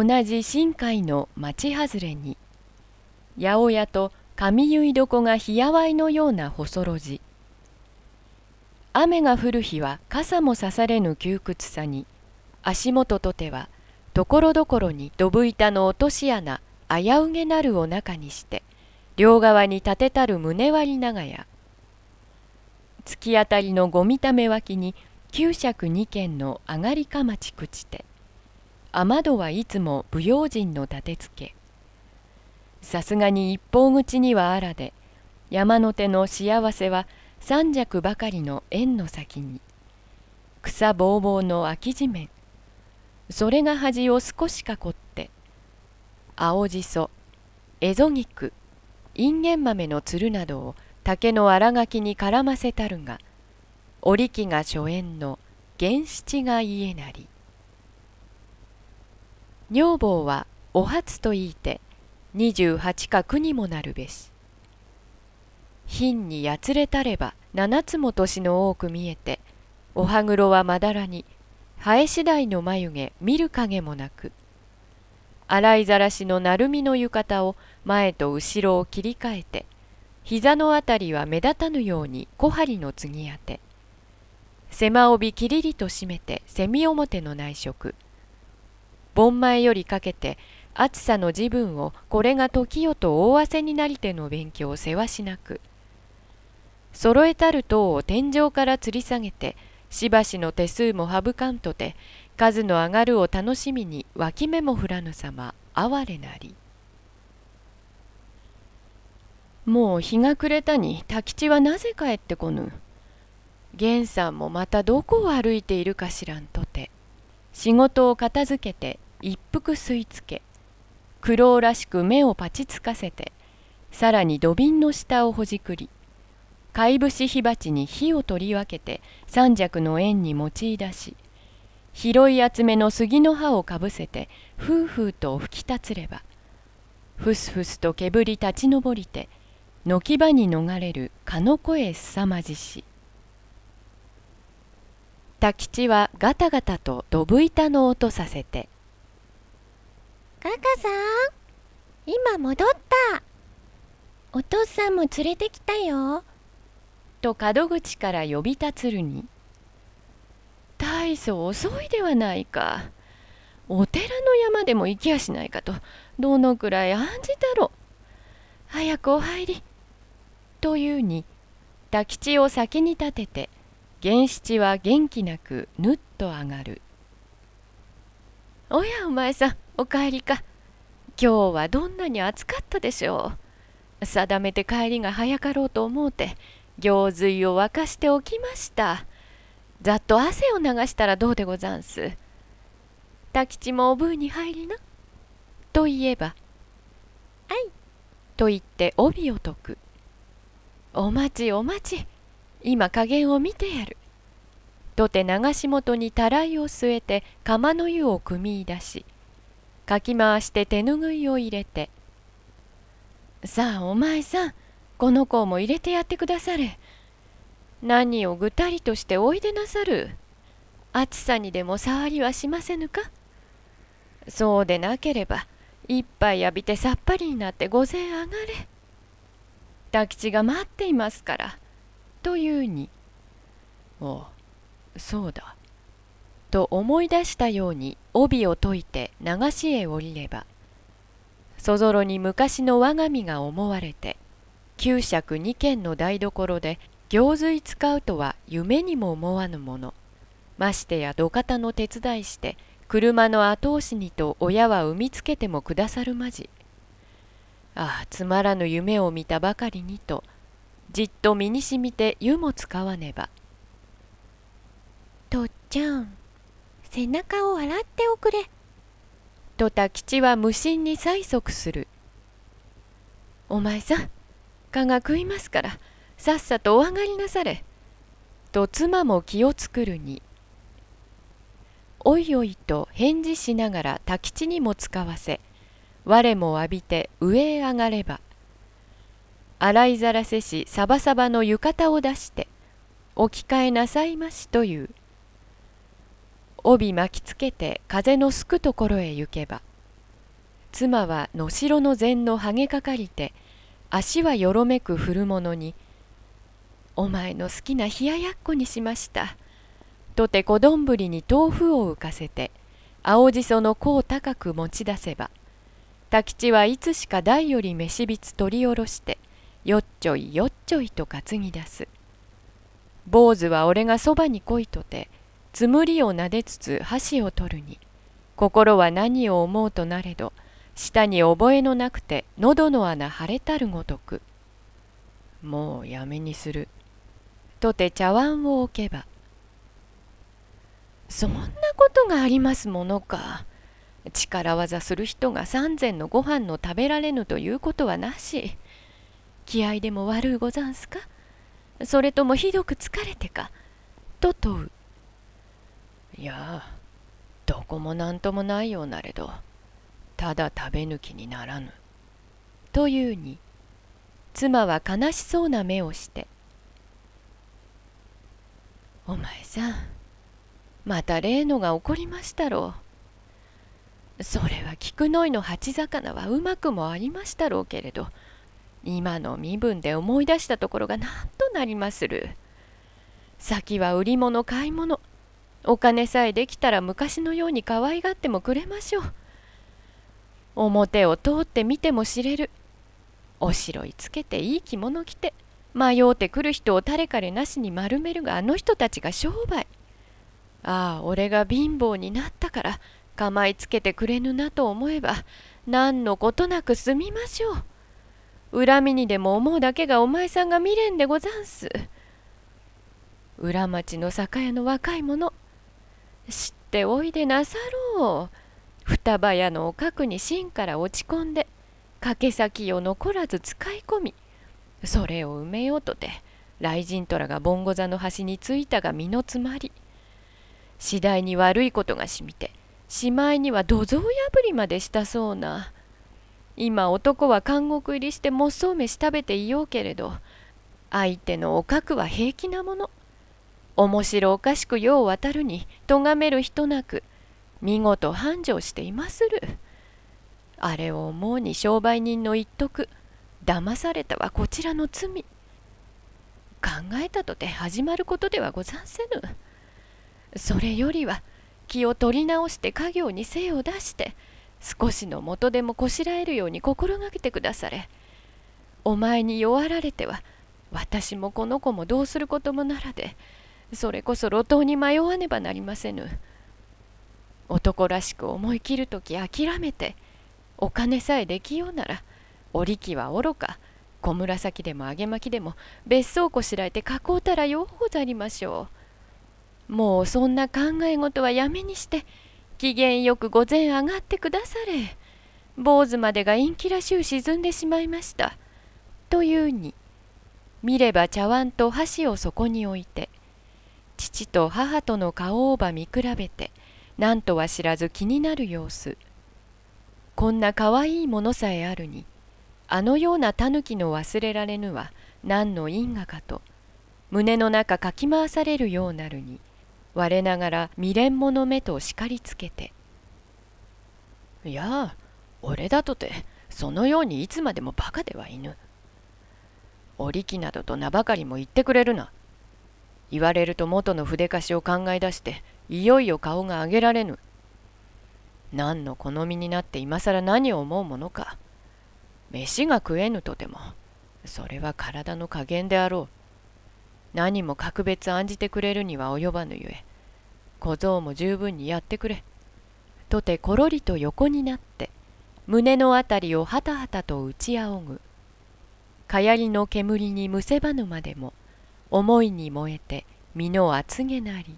同じ深海の町外れに八百屋と上結床がひやわいのような細路地。雨が降る日は傘もさされぬ窮屈さに足元とてはところどころにどぶ板の落とし穴危うげなるを中にして両側に立てたる胸割り長屋。突き当たりのごみため脇に九尺二軒の上がりかまち朽ちて雨戸はいつも不用心の立てつけ。さすがに一方口にはあらで山の手の幸せは三尺ばかりの縁の先に。草ぼうぼうの空き地面。それが端を少し囲って青じそエゾギクインゲン豆のつるなどを竹の荒垣に絡ませたるが織木が初縁の原七が家なり。女房はお初と言いて二十八か九にもなるべし。貧にやつれたれば七つも年の多く見えてお歯黒はまだらに生え次第の眉毛見る影もなく洗いざらしの鳴海の浴衣を前と後ろを切り替えて膝のあたりは目立たぬように小針の継ぎ当て狭帯きりりと締めてセミ表の内職。盆前よりかけて暑さの自分をこれが時よと大汗になりての勉強をせわしなく。揃えたる塔を天井から吊り下げてしばしの手数も省かんとて数の上がるを楽しみに脇目も振らぬ様哀れなり。もう日が暮れたに太吉はなぜ帰ってこぬ？源さんもまたどこを歩いているかしらんとて仕事を片付けて一服吸い付け苦労らしく目をパチつかせてさらに土瓶の下をほじくり貝節火鉢に火を取り分けて三尺の円に用い出し広い厚めの杉の葉をかぶせてふうふうと吹き立つればふすふすと煙立ち上りて軒場に逃れる蚊の声すさまじし。太吉はガタガタとどぶ板の音させて「ガガさん今戻った。お父さんも連れてきたよ」と門口から呼び立つるに「大層遅いではないか。お寺の山でも行きやしないかと。どのくらい案じたろう。早くお入り」というに太吉を先に立てて源七は元気なくぬっと上がる「おやお前さん。お帰りか。今日はどんなに暑かったでしょう。定めて帰りが早かろうと思うて行水を沸かしておきました。ざっと汗を流したらどうでござんす。太吉もおぶうに入りな。と言えば「はい」と言って帯を解く。お待ちお待ち。今加減を見てやる。とて流し元にたらいを据えて釜の湯を汲み出しかき回して手ぬぐいを入れて「さあお前さんこの子も入れてやってくだされ。何をぐたりとしておいでなさる？暑さにでも触りはしませぬか？そうでなければ一杯浴びてさっぱりになって御前上がれ。太吉が待っていますから。というに「ああそうだ」と思い出したように帯を解いて流しへ降りればそぞろに昔の我が身が思われて九尺二軒の台所で行水使うとは夢にも思わぬもの。ましてや土方の手伝いして車の後押しにと親は産みつけてもくださるまじ。ああつまらぬ夢を見たばかりにとじっと身にしみて湯も使わねば。とっちゃん、背中を洗っておくれ。と太吉は無心に催促する。お前さん、蚊が食いますから、さっさとお上がりなされ。と妻も気を作るに。おいおいと返事しながら太吉にも使わせ、我も浴びて上へ上がれば。洗いざらせしサバサバの浴衣を出して置き換えなさいましという帯巻きつけて風のすくところへ行けば妻は野城の膳のハゲかかりて足はよろめく振るものに「お前の好きな冷ややっこにしました」とて小丼に豆腐を浮かせて青じその甲高く持ち出せば太吉はいつしか台より飯びつ取り下ろしてよっちょいよっちょいと担ぎ出す。坊主は俺がそばに来いとてつむりをなでつつ箸を取るに。心は何を思うとなれど舌に覚えのなくて喉の穴腫れたるごとく。もうやめにする。とて茶碗を置けば。そんなことがありますものか。力技する人が三膳のご飯の食べられぬということはなし。気合でも悪うござんすか？それともひどく疲れてか？と問う。いやどこも何ともないようなれどただ食べ抜きにならぬ。というに妻は悲しそうな目をして「お前さんまた例のが起こりましたろう。それは菊の井の鉢魚はうまくもありましたろうけれど今の身分で思い出したところが何となりまする。先は売り物買い物お金さえできたら昔のように可愛がってもくれましょう。表を通って見ても知れる。おしろいつけていい着物着て迷うてくる人を誰彼なしに丸めるがあの人たちが商売。ああ俺が貧乏になったから構いつけてくれぬなと思えば何のことなく済みましょう。恨みにでも思うだけがお前さんが未練でござんす。裏町の酒屋の若い者知っておいでなさろう。双葉屋のおかくに芯から落ち込んで掛け先を残らず使い込みそれを埋めようとて雷神虎がボンゴ座の端についたが身の詰まり。次第に悪いことがしみてしまいには土蔵破りまでしたそうな。今男は監獄入りしてもっそう飯食べていようけれど相手のおかくは平気なもの。面白おかしく世を渡るに咎める人なく見事繁盛していまする。あれを思うに商売人の一徳騙されたはこちらの罪。考えたとて始まることではござんせぬ。それよりは気を取り直して家業に精を出して少しの元でもこしらえるように心がけてくだされ。お前に弱られては私もこの子もどうすることもならでそれこそ路頭に迷わねばなりませぬ。男らしく思い切るとき諦めてお金さえできようなら織り機はおろか。小紫でも揚げ巻きでも別荘こしらえて囲うたらようござりましょう。もうそんな考え事はやめにして機嫌よく午前上がってくだされ。坊主までが陰気らしゅう沈んでしまいました。というに見れば茶碗と箸をそこに置いて父と母との顔をば見比べて何とは知らず気になる様子。こんなかわいいものさえあるにあのようなタヌキの忘れられぬは何の因果かと胸の中かき回されるようなるに我ながら未練者目と叱りつけて「いや俺だとてそのようにいつまでもバカではいぬ」「お力などと名ばかりも言ってくれるな」言われると元の筆貸しを考え出していよいよ顔が上げられぬ何の好みになって今更何を思うものか。飯が食えぬとても、それは体の加減であろう。何も格別案じてくれるには及ばぬゆえ、小僧も十分にやってくれ。とてころりと横になって、胸のあたりをはたはたと打ち仰ぐ。かやりの煙にむせばぬまでも、思いに燃えて身の厚げなり。